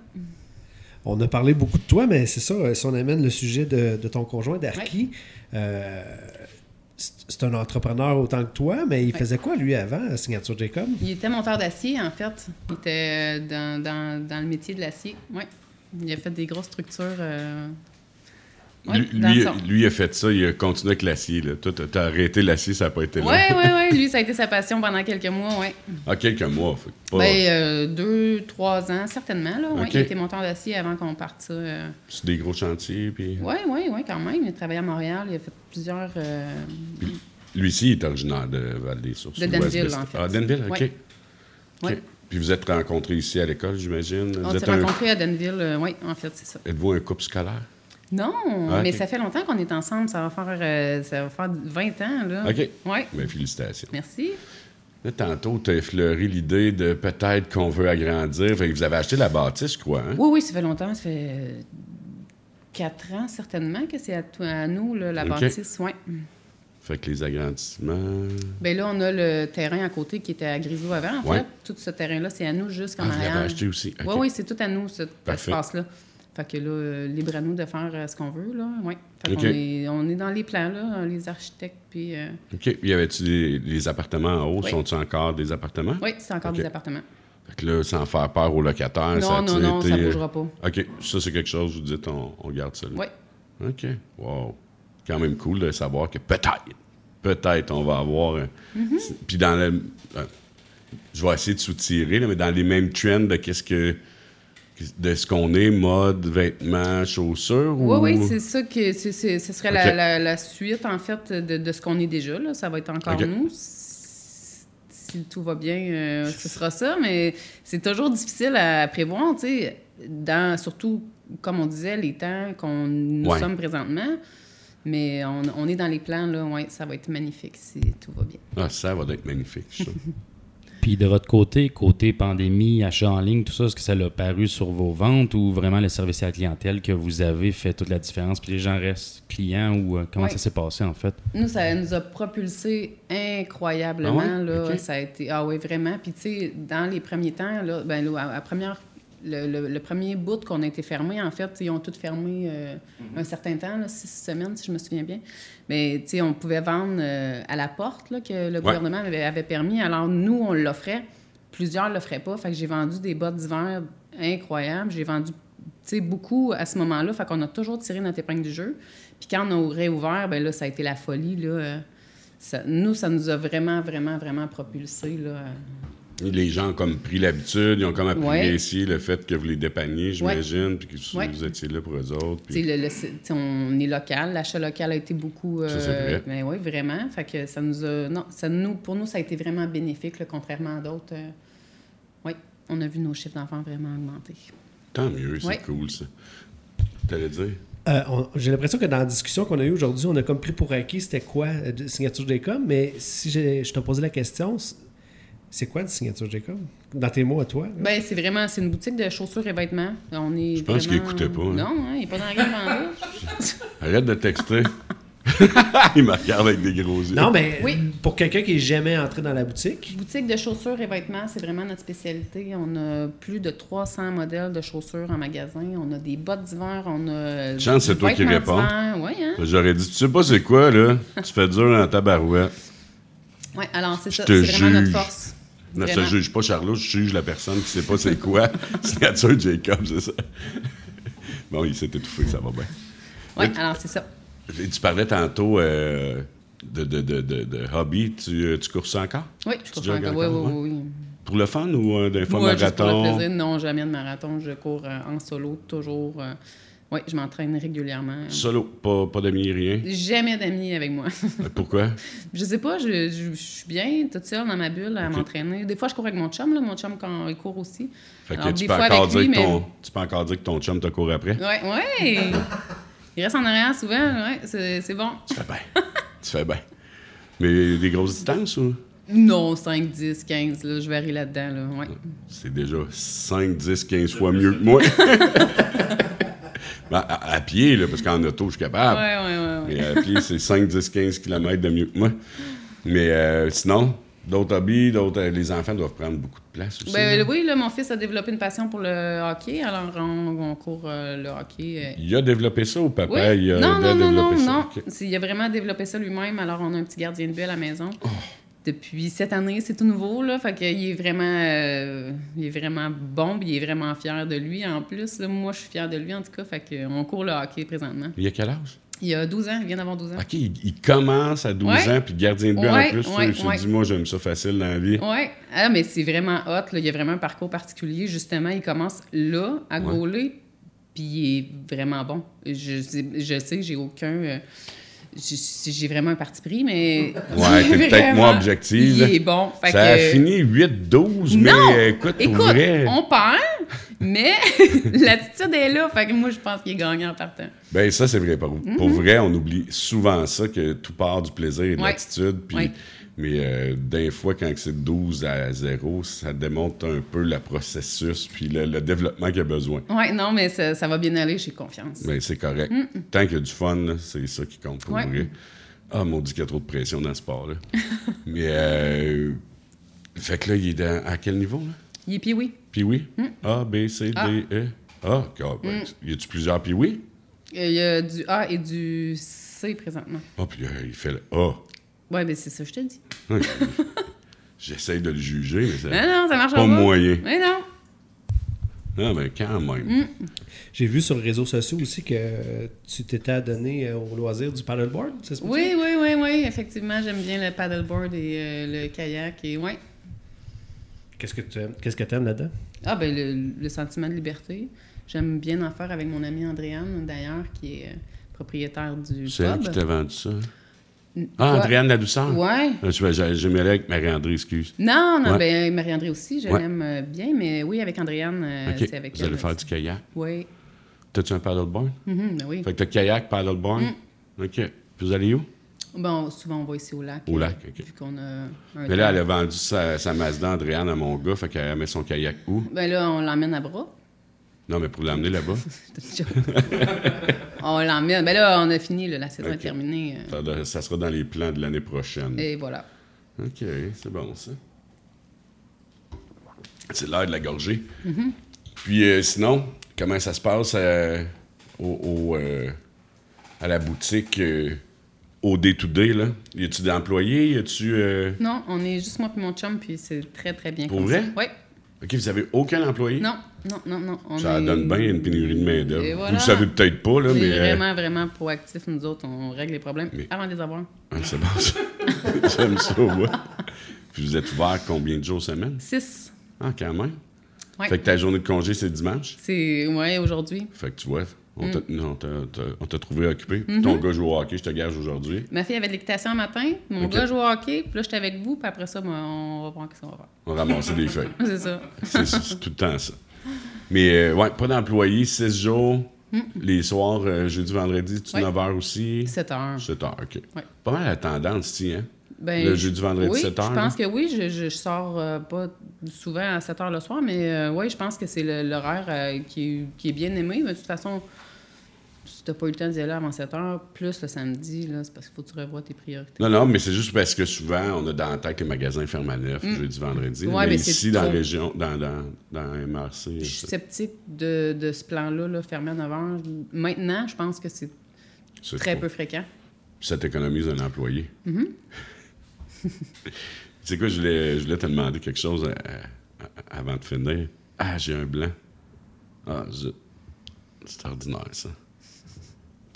On a parlé beaucoup de toi, mais c'est ça, euh, si on amène le sujet de, de ton conjoint, d'Arki, euh, c'est un entrepreneur autant que toi, mais il Ouais. faisait quoi lui avant à Signature Jacob? Il était monteur d'acier, en fait. Il était euh, dans, dans, dans le métier de l'acier. Oui. Il a fait des grosses structures. euh, ouais, lui, lui, a fait ça, il a continué avec l'acier. Toi, t'as- arrêté l'acier, ça n'a pas été long. Oui, oui, oui. Lui, ça a été sa passion pendant quelques mois, oui. En quelques mois. Fait que pas- Ben, euh, deux, trois ans, certainement. Là, ouais. Ok. Il était monteur d'acier avant qu'on parte ça. euh. C'est des gros chantiers. Puis... Oui, oui, oui, quand même. Il a travaillé à Montréal. Il a fait plusieurs. euh, Lui aussi, il est originaire de Val-des-Sources. De West- en fait. Ah, Danville, OK. Ouais. Puis vous êtes rencontrés ici à l'école, j'imagine? On s'est un- rencontrés à Danville. euh, oui, en fait, c'est ça. Êtes-vous un couple scolaire? Non, Ah, mais ça fait longtemps qu'on est ensemble. Ça va faire, euh, ça va faire 20 ans, là. OK. Oui, Bien, félicitations. merci. Là, tantôt, tu as effleuré l'idée de peut-être qu'on veut agrandir. Fait que vous avez acheté la bâtisse, je crois. Hein? Oui, oui, ça fait longtemps. Ça fait euh, quatre ans, certainement, que c'est à, nous, là, la bâtisse. Ouais. Fait que les agrandissements. Bien là, on a le terrain à côté qui était à Grisou avant, en Ouais. fait. Tout ce terrain-là, c'est à nous jusqu'en Ah, vous l'avez arrière. acheté aussi. Oui, oui, c'est tout à nous, cet Parfait. espace-là. Fait que là, euh, libre à nous de faire euh, ce qu'on veut, là. Oui. Fait Ok. qu'on est, on est dans les plans, là, les architectes, puis... euh, OK. Puis y avait-tu des, des appartements en haut? Oui. Sont-ils encore des appartements? Oui, c'est encore des appartements. Fait que là, sans faire peur aux locataires, ça non, a-tu non, non, été- ça bougera pas. OK. Ça, c'est quelque chose, vous dites, on, on garde ça là. Oui. OK. Wow. Quand même cool de savoir que peut-être, peut-être on va avoir. Mm-hmm. Puis dans le. je vais essayer de soutirer, là, mais dans les mêmes trends de qu'est-ce que. De ce qu'on est, mode, vêtements, chaussures. Oui, ou... oui, c'est ça que c'est, c'est- ce serait la, la- la suite, en fait, de, de ce qu'on est déjà. Là. Ça va être encore nous. Si, si tout va bien, euh, ce sera ça. Mais c'est toujours difficile à prévoir, tu sais, dans, surtout, comme on disait, les temps qu'on nous Ouais. sommes présentement. Mais on, on est dans les plans, là. Ouais, ça va être magnifique si tout va bien. Ah, ça va être magnifique, ça. Puis de votre côté, côté pandémie, achat en ligne, tout ça, est-ce que ça l'a paru sur vos ventes ou vraiment le service à la clientèle que vous avez fait toute la différence? Puis les gens restent clients ou euh, comment ça s'est passé en fait? Nous, ça nous a propulsé incroyablement. Ah ouais? Là. Ça a été. Ah oui, vraiment. Puis, tu sais, dans les premiers temps, là, ben, là, à, à première le, le- le premier bout qu'on a été fermé, en fait, ils ont tout fermé euh, Mhm. un certain temps, là, six semaines, si je me souviens bien. Mais on pouvait vendre euh, à la porte là, que le gouvernement avait, avait permis. Alors, nous, on l'offrait. Plusieurs ne l'offraient pas. Fait que j'ai vendu des bottes d'hiver incroyables. J'ai vendu beaucoup à ce moment-là. Fait qu'on a toujours tiré notre épingle du jeu. Puis quand on a réouvert, ben là, ça a été la folie. Là. Ça- nous, ça nous a vraiment, vraiment, vraiment propulsé. Là. Les gens ont comme pris l'habitude, ils ont comme Ouais. apprécié le fait que vous les dépanniez, j'imagine, puis que vous, Ouais. vous étiez là pour eux autres. Puis- le- le- on est local. L'achat local a été beaucoup. Ça, c'est vrai. Mais oui, vraiment. Fait que ça nous a. Non, ça nous, pour nous, ça a été vraiment bénéfique, là, contrairement à d'autres. euh, oui, on a vu nos chiffres d'enfants vraiment augmenter. Tant mieux, c'est Ouais. cool ça. T'allais dire? Euh, J'ai l'impression que dans la discussion qu'on a eue aujourd'hui, on a comme pris pour acquis c'était quoi euh, signature Jacob, mais si je te posais la question, c'est quoi de signature Jacob? Dans tes mots à toi? là? Ben, c'est vraiment, c'est une boutique de chaussures et vêtements. On est Je pense qu'il vraiment- écoutait pas, hein. Non, hein, il n'est pas dans la vendue. Arrête de texter. il me regarde avec des gros yeux. Non, mais Oui. pour quelqu'un qui est jamais entré dans la boutique, Boutique de chaussures et vêtements, c'est vraiment notre spécialité. On a plus de 300 modèles de chaussures en magasin. On a des bottes d'hiver, on a. Chance, c'est toi qui réponds. hein? J'aurais dit, tu sais pas c'est quoi, là? Tu fais dur dans ta barouette. Oui, alors c'est ça. C'est vraiment notre force. Ne je te juge pas, Charlot, je juge la personne qui sait pas c'est quoi. Signature Jacob, c'est ça. Bon, il s'est étouffé, ça va bien. Oui, alors c'est ça. Tu parlais tantôt euh, de, de, de, de, hobby. Tu, euh, tu cours ça encore? Oui, je cours encore. Oui, encore, oui, oui. Pour le fun ou euh, d'un fois Moi, juste pour le marathon? plaisir, non, jamais de marathon. Je cours euh, en solo, toujours. Oui, je m'entraîne régulièrement. Solo, pas, pas d'amis, rien? Jamais d'amis avec moi. Euh, Pourquoi? je sais pas, je, je- je suis bien toute seule dans ma bulle à m'entraîner. Des fois, je cours avec mon chum, là, mon chum quand il court aussi. Fait que Alors, tu, des peux fois encore avec dire lui, que mais- ton, tu peux encore dire que ton chum te court après? Ouais, ouais. Il reste en arrière souvent, ouais, c'est c'est bon. Tu fais bien. tu fais bien. Mais des grosses distances ou? Non, 5, 10, 15, là, je varie là-dedans, là, ouais. C'est déjà 5, 10, 15 fois mieux que moi. Ben, à, à pied, là, parce qu'en auto, je suis capable. ouais, ouais, ouais. Mais à pied, c'est 5, 10, 15 km de mieux que moi. Mais euh, sinon, d'autres hobbies, d'autres, euh, les enfants doivent prendre beaucoup de place aussi. Ben, là. oui, là, mon fils a développé une passion pour le hockey, alors on, on court euh, le hockey. euh, Il a développé ça ou papa, Oui. il a non, non, non, non, ça? non. Il a vraiment développé ça lui-même. Alors, on a un petit gardien de but à la maison. Oh. Depuis cette année, c'est tout nouveau, là. Fait qu'il est vraiment, euh, il est vraiment bon, il est vraiment fier de lui. En plus, là, moi, je suis fière de lui, en tout cas. Fait qu'on court le hockey présentement. Il a quel âge? Il a 12 ans, il vient d'avoir 12 ans. OK, il, il commence à 12 Ouais. ans, puis gardien de but Ouais, en plus. ouais, tu ouais. dis, moi, j'aime ça facile dans la vie. Ouais, ah, mais c'est vraiment hot. Là. Il y a vraiment un parcours particulier. Justement, il commence là, à gauler, puis il est vraiment bon. Je, sais- je sais, j'ai aucun. euh, j'ai j'ai vraiment un parti pris, mais. Ouais, t'es peut-être Vraiment, moins objective. Il est bon. Fait Ça a fini 8-12, mais écoute, Écoute, vrai. on perd, mais l'attitude est là. Fait que moi, je pense qu'il est gagnant en partant. Ben ça, c'est vrai. Pour, pour vrai, on oublie souvent ça, que tout part du plaisir et de. Ouais. l'attitude. Puis, Ouais. Mais euh, des fois, quand c'est 12 à 0, ça démontre un peu le processus puis le, le développement qu'il y a besoin. Ouais, non, mais ça, ça va bien aller, j'ai confiance. Mais c'est correct. Tant qu'il y a du fun, c'est ça qui compte pour Ouais. vrai. Ah, mon Dieu, qu'il y a trop de pression dans le sport. Là. mais, euh, fait que là, il est dans- à quel niveau? Là? Il est puis oui. Puis oui? A, B, C, D, Ah. E. Ah, God, ben, y a-tu plusieurs puis oui? Il y a du A et du C présentement. Ah, puis euh, il fait le A. Ouais, mais c'est ça, je te dis. Ok. J'essaye de le juger, mais c'est Non, non, ça marche pas pas. moyen. Mais non. Non, mais quand même. Mm. J'ai vu sur les réseaux sociaux aussi que tu t'étais adonné euh, au loisir du paddleboard, ça se peut-tu? Oui, oui, oui, oui. Effectivement, j'aime bien le paddleboard et euh, le kayak. Et ouais. Qu'est-ce que tu aimes, qu'est-ce que aimes là-dedans? Ah, ben le, le sentiment de liberté. J'aime bien en faire avec mon amie Andréane, d'ailleurs, qui est euh, propriétaire du C'est elle qui t'a vendu ça? Ah, Ouais. Andréane La Douceur? Vois, j'ai- J'aimerais avec Marie-André, excuse. Non, non, Ouais. ben Marie-André aussi, je Ouais. l'aime euh, bien, mais oui, avec Andréane, euh, c'est avec Vous elle. allez faire du kayak? Oui. T'as-tu un paddleboard? Mhm, ben oui. Fait que t'as kayak, paddleboard? Mm. OK. Puis vous allez où? Bon, souvent, on va ici au lac. Au euh, lac, OK. Vu qu'on a un Mais là, elle a vendu sa, sa Mazda Andréane à mon gars, fait qu'elle met son kayak où? Ben là, on l'emmène à bras. Non, mais pour l'emmener là-bas. on l'emmène. Ben là, on a fini, là, la saison est terminée. euh, Ça, ça sera dans les plans de l'année prochaine. et voilà. OK, c'est bon ça. C'est l'heure de la gorgée. Puis euh, sinon, comment ça se passe euh, au, au, euh, à la boutique, au day-to-day, là? Y a-tu des employés? Y a-tu... Non, on est juste moi et mon chum, puis c'est très, très bien. Pour vrai? Oui. OK, vous avez aucun employé? Non, non, non, non. on Ça est- donne bien une pénurie de main-d'œuvre. Vous le savez peut-être pas, là, On mais. est euh, vraiment, vraiment proactifs, nous autres. On règle les problèmes Mais- avant de les avoir. ah, c'est bon, ça. J'aime ça, ouais. Puis vous êtes ouvert combien de jours semaine? Six. Ah, quand même. Ouais. Fait que ta journée de congé, c'est dimanche? C'est, ouais, aujourd'hui. Fait que tu vois, on Mm. t'a on t'a trouvé occupé. Mm-hmm. Ton gars joue au hockey, je te gage aujourd'hui. Ma fille avait de l'équitation matin, mon gars joue au hockey, puis là, j'étais avec vous, puis après ça, moi, on va voir qu'est-ce qu'on va faire. On ramassait des feuilles. C'est ça. C'est tout le temps ça. Mais euh, ouais, pas d'employés, 6 jours. Les soirs, euh, jeudi, vendredi, tu Mm. Ouais. 9 h aussi? 7 heures. 7 h, OK. Ouais. Pas mal la tendance ici, hein? Ben, Le je- jeudi, vendredi, oui, 7 heures, Je là? pense que oui. Je, je, je sors euh, pas souvent à 7 heures le soir, mais euh, oui, je pense que c'est l'horaire qui, est- qui est bien aimé. Mais de toute façon, si t'as pas eu le temps d'y aller avant 7 heures, plus le samedi, c'est parce qu'il faut que tu revoies tes priorités. Non, non, mais c'est juste parce que souvent, on a dans la tête que le magasin ferme à 9, jeudi, vendredi. Mm. Ouais, mais ici, dans la région, dans, dans, dans MRC, Je suis sceptique de, de ce plan-là, là, fermé à 9 heures. Maintenant, je pense que c'est très trop. peu fréquent. Ça t'économise un employé. Mm-hmm. tu sais quoi, je voulais, je voulais te demander quelque chose euh, euh, avant de finir. Ah, j'ai un blanc. Ah, zut. C'est ordinaire, ça.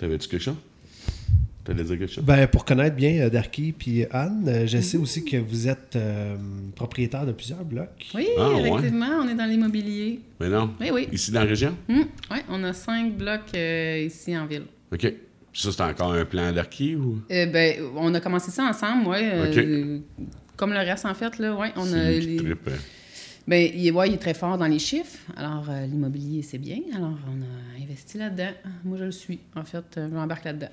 T'avais-tu quelque chose? T'allais dire quelque chose? Ben, pour connaître bien euh, Darky puis Anne, euh, je sais aussi que vous êtes euh, propriétaire de plusieurs blocs. Oui, Ah, ouais. effectivement, on est dans l'immobilier. Mais non? Oui, oui. Ici, dans la région? oui, on a cinq blocs euh, ici en ville. OK. Ça, c'est encore un plan d'archi ou? Euh, ben, on a commencé ça ensemble, oui. Comme le reste, en fait, là, ouais. On a les- trippe, hein. Ben, il, est- ouais, il est très fort dans les chiffres. Alors, euh, l'immobilier, c'est bien. Alors, on a investi là-dedans. Moi, je le suis. En fait, euh, je m'embarque là-dedans.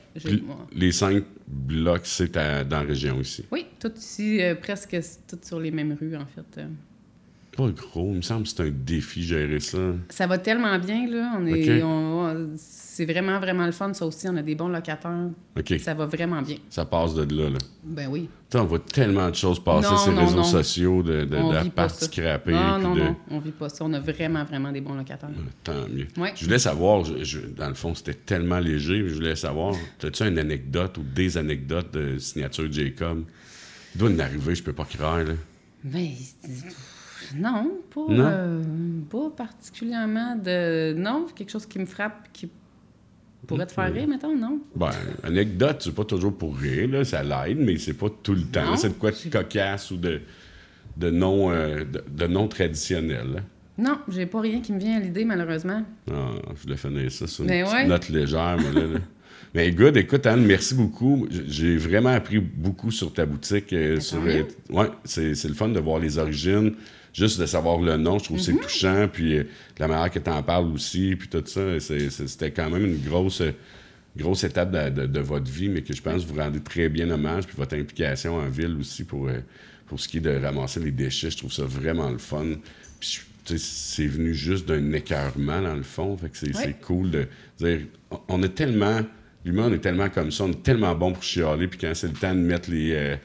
Les cinq blocs, c'est dans la région ici. Oui, tout ici, euh, presque tout sur les mêmes rues, en fait. Pas gros, il me semble que c'est un défi gérer ça. Ça va tellement bien, là. On est, on- c'est vraiment, vraiment le fun, ça aussi. On a des bons locataires. OK. Ça va vraiment bien. Ça passe de là, là. Ben oui. Tu sais, on voit tellement de choses passer Non, sur les réseaux non. sociaux, de, parties ça. scrappées. Non, non, de... non. On vit pas ça. On a vraiment, vraiment des bons locataires. Tant mieux. Ouais. Je voulais savoir, je- je- dans le fond, c'était tellement léger, je voulais savoir, as-tu une anecdote ou des anecdotes de signature Jacob? Il doit en arriver, je peux pas croire, là. Mais non, pas, Non? euh, pas particulièrement de. Non, quelque chose qui me frappe, qui pourrait te faire rire, mettons, non? Ben, anecdote, c'est pas toujours pour rire, là, ça l'aide, mais c'est pas tout le temps. C'est de quoi de cocasse ou de, de non, euh, de, de non traditionnel. là. Non, j'ai pas rien qui me vient à l'idée, malheureusement. Ah, je voulais finir ça sur une Mais petite ouais. note légère, moi, là, là. Mais good, écoute, Anne, merci beaucoup. J'ai vraiment appris beaucoup sur ta boutique. euh, sur, euh, ouais, c'est le fun de voir les origines, juste de savoir le nom. Je trouve que Mm-hmm. c'est touchant. Puis euh, la manière que tu en parles aussi, puis tout ça, c'était quand même une grosse, grosse étape de, de- de votre vie, mais que je pense que vous rendez très bien hommage. Puis votre implication en ville aussi pour, pour ce qui est de ramasser les déchets, je trouve ça vraiment le fun. Puis je- c'est venu juste d'un écœurement, dans le fond. Fait que c'est cool de dire. on- On est tellement. L'humain, on est tellement comme ça, on est tellement bon pour chialer, puis quand c'est le temps de mettre les. euh,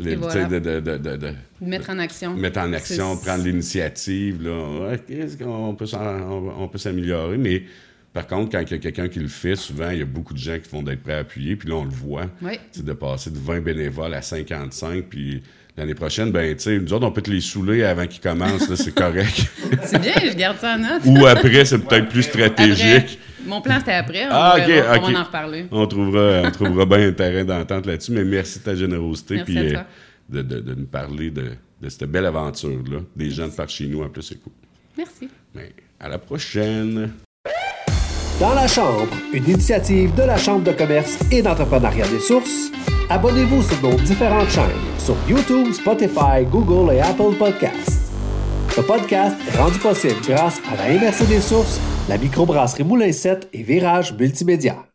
les- sais, voilà. de, de- de- de- Mettre en action. mettre en action, prendre l'initiative, là. Peut, on, on peut s'améliorer, mais par contre, quand il y a quelqu'un qui le fait, souvent, il y a beaucoup de gens qui vont d'être prêts à appuyer, puis là, on le voit. Oui. C'est de passer de 20 bénévoles à 55, puis l'année prochaine, ben, tu sais, nous autres, on peut te les saouler avant qu'ils commencent, c'est correct. C'est bien, je garde ça en note. Ou après, c'est peut-être plus stratégique. Après. Mon plan, c'était après. On, Ah, ok, verra, ok. on va en reparler. On trouvera, on trouvera bien un terrain d'entente là-dessus, mais merci de ta générosité, Merci puis à euh, toi. de, de- de nous parler de, de cette belle aventure-là. Des gens de par chez nous, en plus, c'est cool. Merci. Mais à la prochaine! Dans la Chambre, une initiative de la Chambre de commerce et d'entrepreneuriat des sources. Abonnez-vous sur nos différentes chaînes sur YouTube, Spotify, Google et Apple Podcasts. Ce podcast est rendu possible grâce à la MRC des sources, la microbrasserie Moulin 7 et Virage Multimédia.